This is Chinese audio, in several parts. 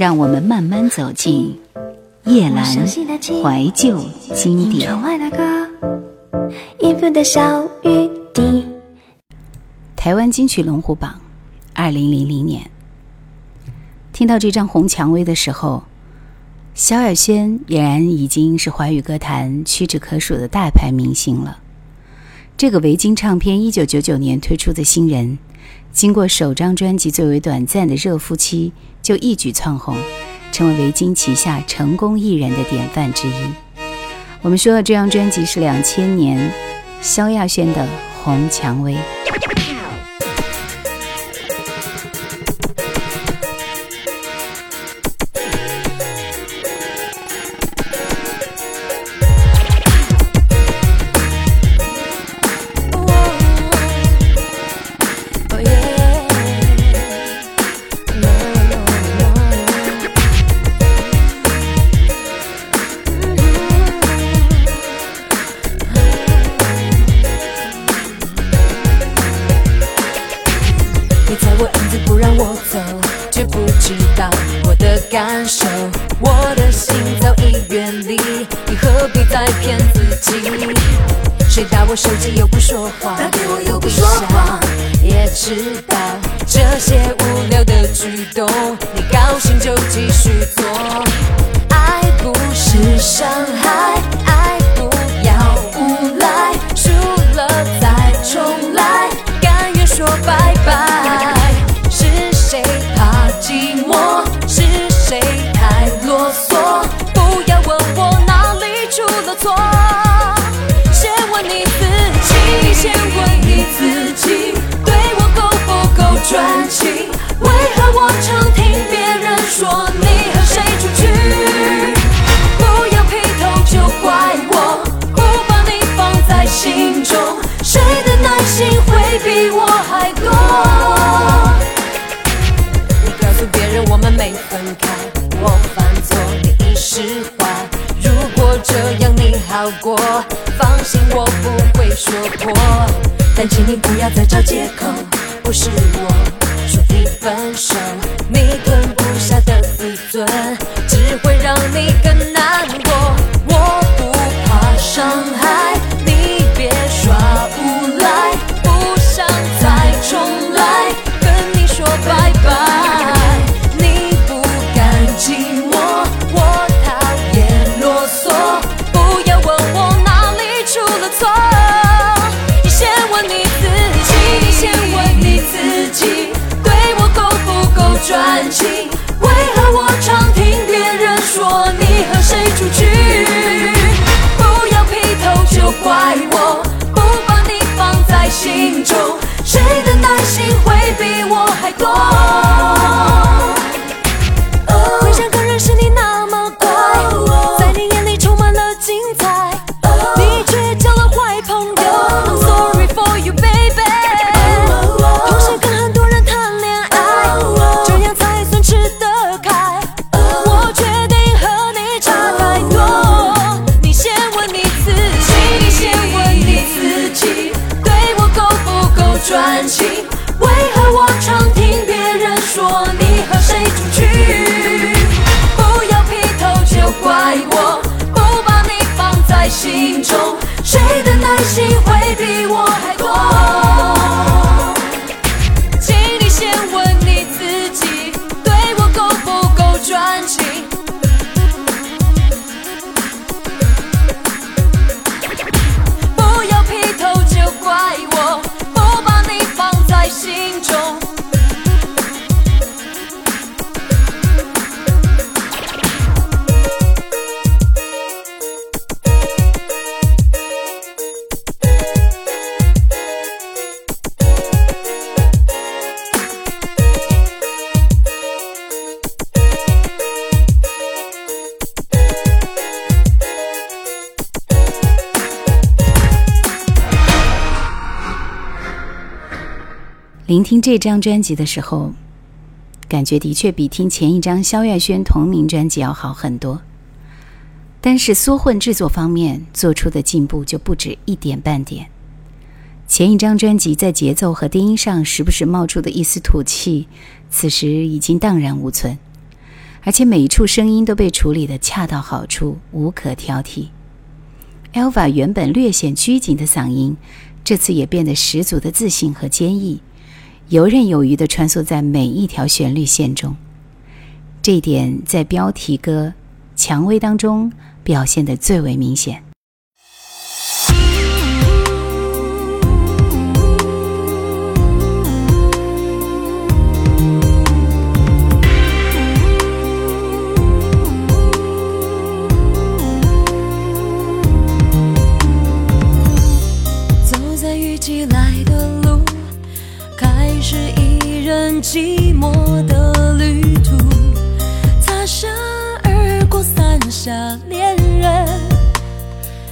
让我们慢慢走进叶阑怀旧经典。台湾金曲龙虎榜，二零零零年。听到这张《红蔷薇》的时候，萧亚轩俨然已经是华语歌坛屈指可数的大牌明星了。这个维京唱片一九九九年推出的新人。经过首张专辑最为短暂的热敷期，就一举窜红，成为维京旗下成功艺人的典范之一。我们说的这张专辑是两千年萧亚轩的《红蔷薇》。我的心早已远离，你何必再骗自己？谁打我手机又不说话，打给我又不说话，也知道这些无聊的举动，你高兴就继续做，爱不释手。请你不要再找借口，不是我说你分手，多？心会比我还多。聆听这张专辑的时候，感觉的确比听前一张萧亚轩同名专辑要好很多。但是缩混制作方面做出的进步就不止一点半点。前一张专辑在节奏和低音上时不时冒出的一丝土气，此时已经荡然无存。而且每一处声音都被处理得恰到好处，无可挑剔。Elva 原本略显拘谨的嗓音，这次也变得十足的自信和坚毅，游刃有余的穿梭在每一条旋律线中。这一点在标题歌《蔷薇》当中表现的最为明显。寂寞的旅途，擦身而过，伞下恋人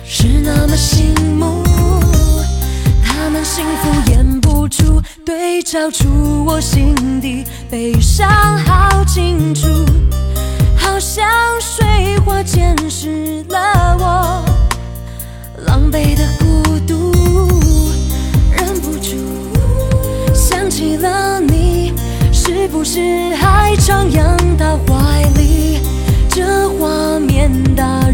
是那么醒目。他们幸福演不出，对照出我心底悲伤好清楚，好像水花溅湿了我狼狈的孤独，忍不住想起了故事还徜徉他怀里？这画面大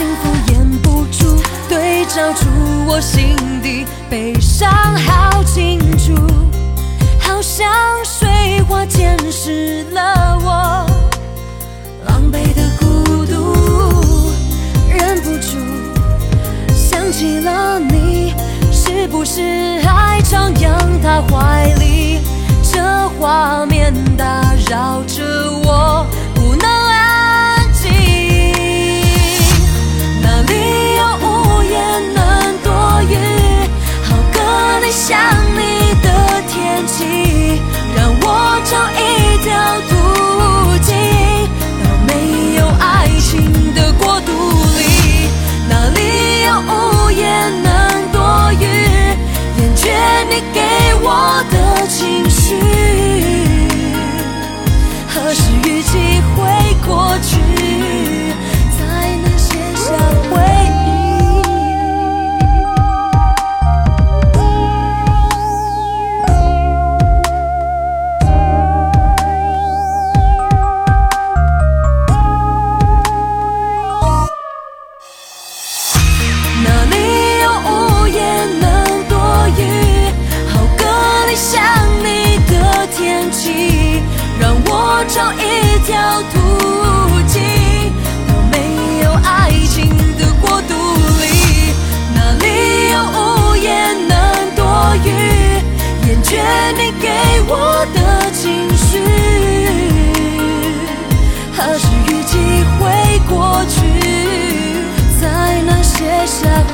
幸福掩不住，对照出我心底悲伤，好清楚，好像水花溅湿了我狼狈的孤独，忍不住想起了你，是不是还徜徉他怀里？这画面打扰着我。找一条途径到没有爱情的国度里哪里有屋檐能躲雨厌倦你给我的情绪。何时雨季会过去？just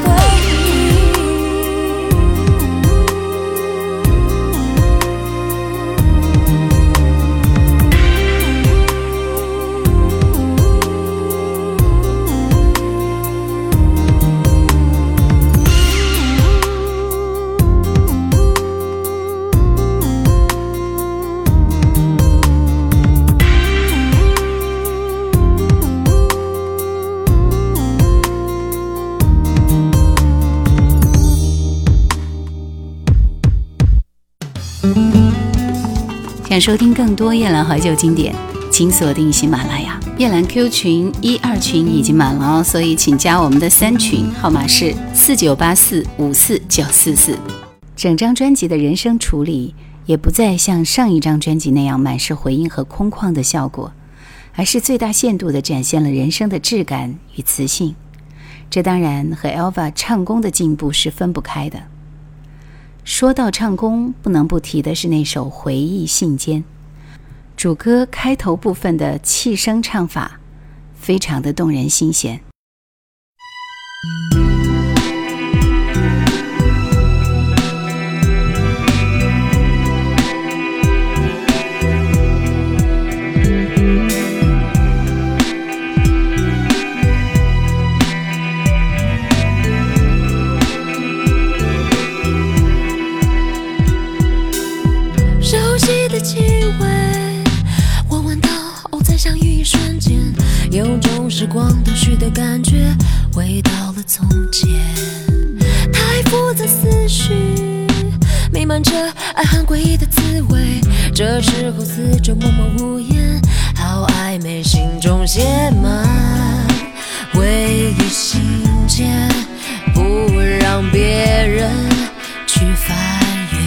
想收听更多夜兰怀旧经典，请锁定喜马拉雅。夜兰 Q 群一二群已经满了哦，所以请加我们的三群，号码是四九八四五四九四四。整张专辑的人声处理也不再像上一张专辑那样满是回音和空旷的效果，而是最大限度地展现了人声的质感与磁性。这当然和 Elva 唱功的进步是分不开的。说到唱功，不能不提的是那首《回忆信笺》。主歌开头部分的气声唱法，非常的动人心弦。时光倒叙的感觉，回到了从前。太复杂思绪，弥漫着爱恨诡异的滋味。这时候四周默默无言，好暧昧，心中写满回忆信笺，不让别人去翻阅，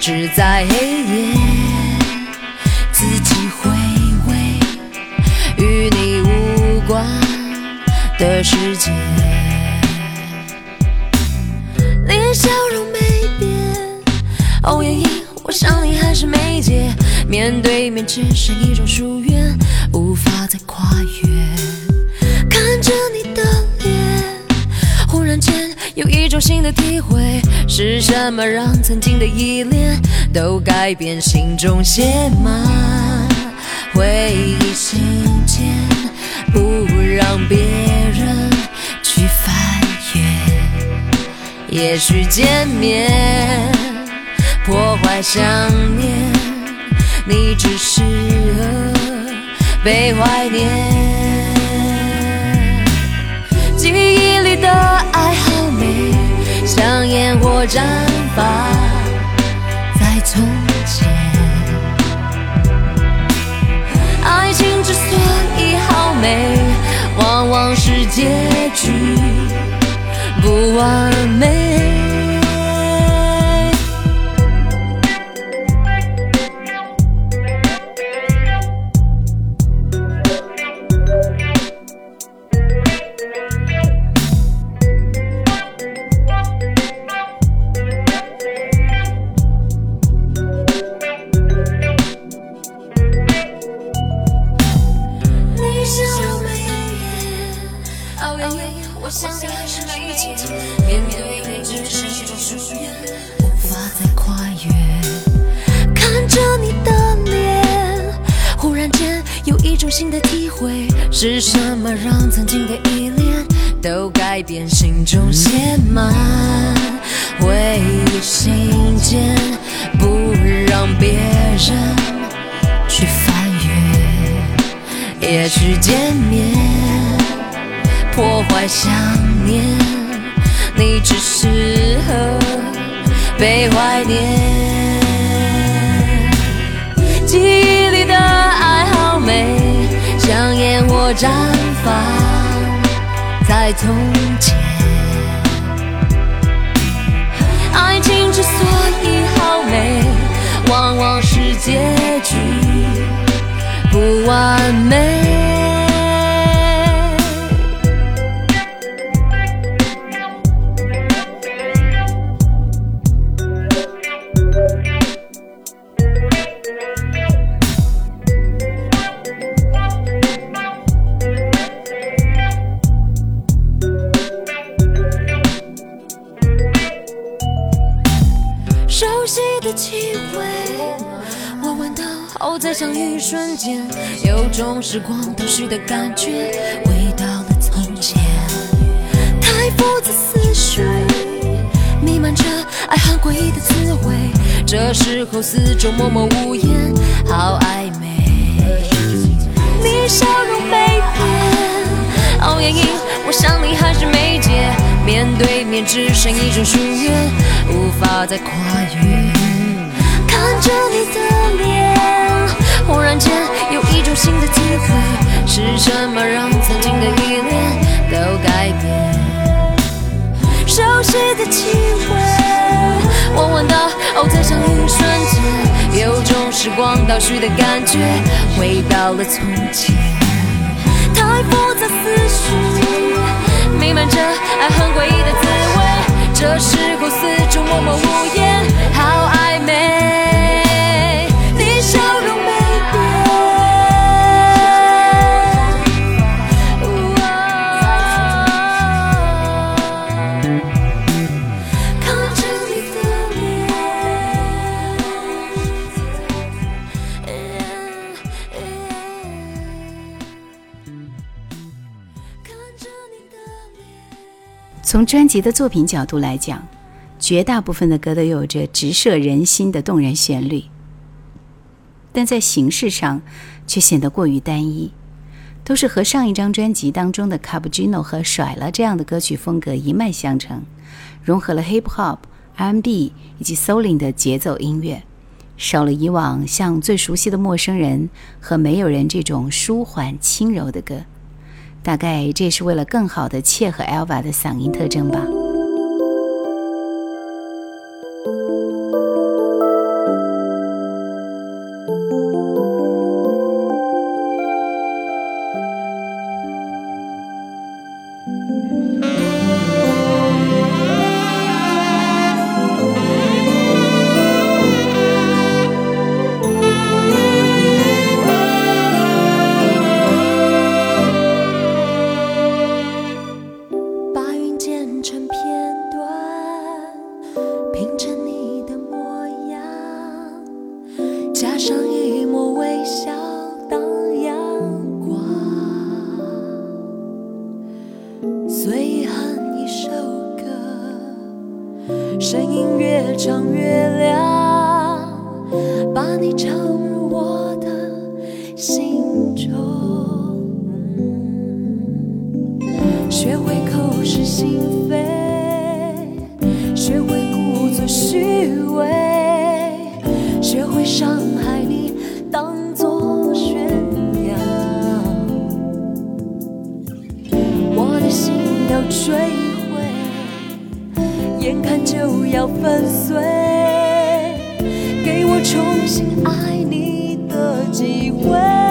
只在黑夜关的世界，你笑容没变，欧阳英，我想你还是没解。面对面只剩一种疏远，无法再跨越。看着你的脸，忽然间有一种新的体会，是什么让曾经的依恋都改变？心中写满。回忆信笺，不让别人去翻阅。也许见面破坏想念，你只适合被怀念。记忆里的结局不忘我想你是美景，面对你只是一种疏远，无法再跨越。看着你的脸，忽然间有一种新的体会，是什么让曾经的依恋都改变？心中写满回忆信笺，不让别人去翻阅，也去见面。破坏想念，你只适合被怀念。记忆里的爱好美。像烟火绽放在从前，爱情之所以好美，往往是结局不完美。相遇瞬间，有种时光倒叙的感觉，回到了从前。太复杂思绪，弥漫着爱恨诡异的滋味。这时候四周默默无言，好暧昧。你笑容没变，熬夜影，我想你还是没解。面对面只剩一种疏远，无法再跨越。什么让曾经的依恋都改变？熟悉的气味，我闻到，哦，在上一瞬间，有种时光倒叙的感觉，回到了从前。太复杂思绪，弥漫着爱恨诡异的滋味，这时候四周默默无言，好暧昧。从专辑的作品角度来讲，绝大部分的歌都有着直射人心的动人旋律，但在形式上却显得过于单一，都是和上一张专辑当中的《Cappuccino》和《甩了》这样的歌曲风格一脉相承，融合了 Hip Hop、R&B 以及 Souling 的节奏音乐，少了以往像《最熟悉的陌生人》和《没有人》这种舒缓轻柔的歌。大概这是为了更好的切合 Elva 的嗓音特征吧。摧毁，眼看就要粉碎，给我重新爱你的机会。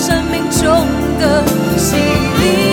生命中的洗礼。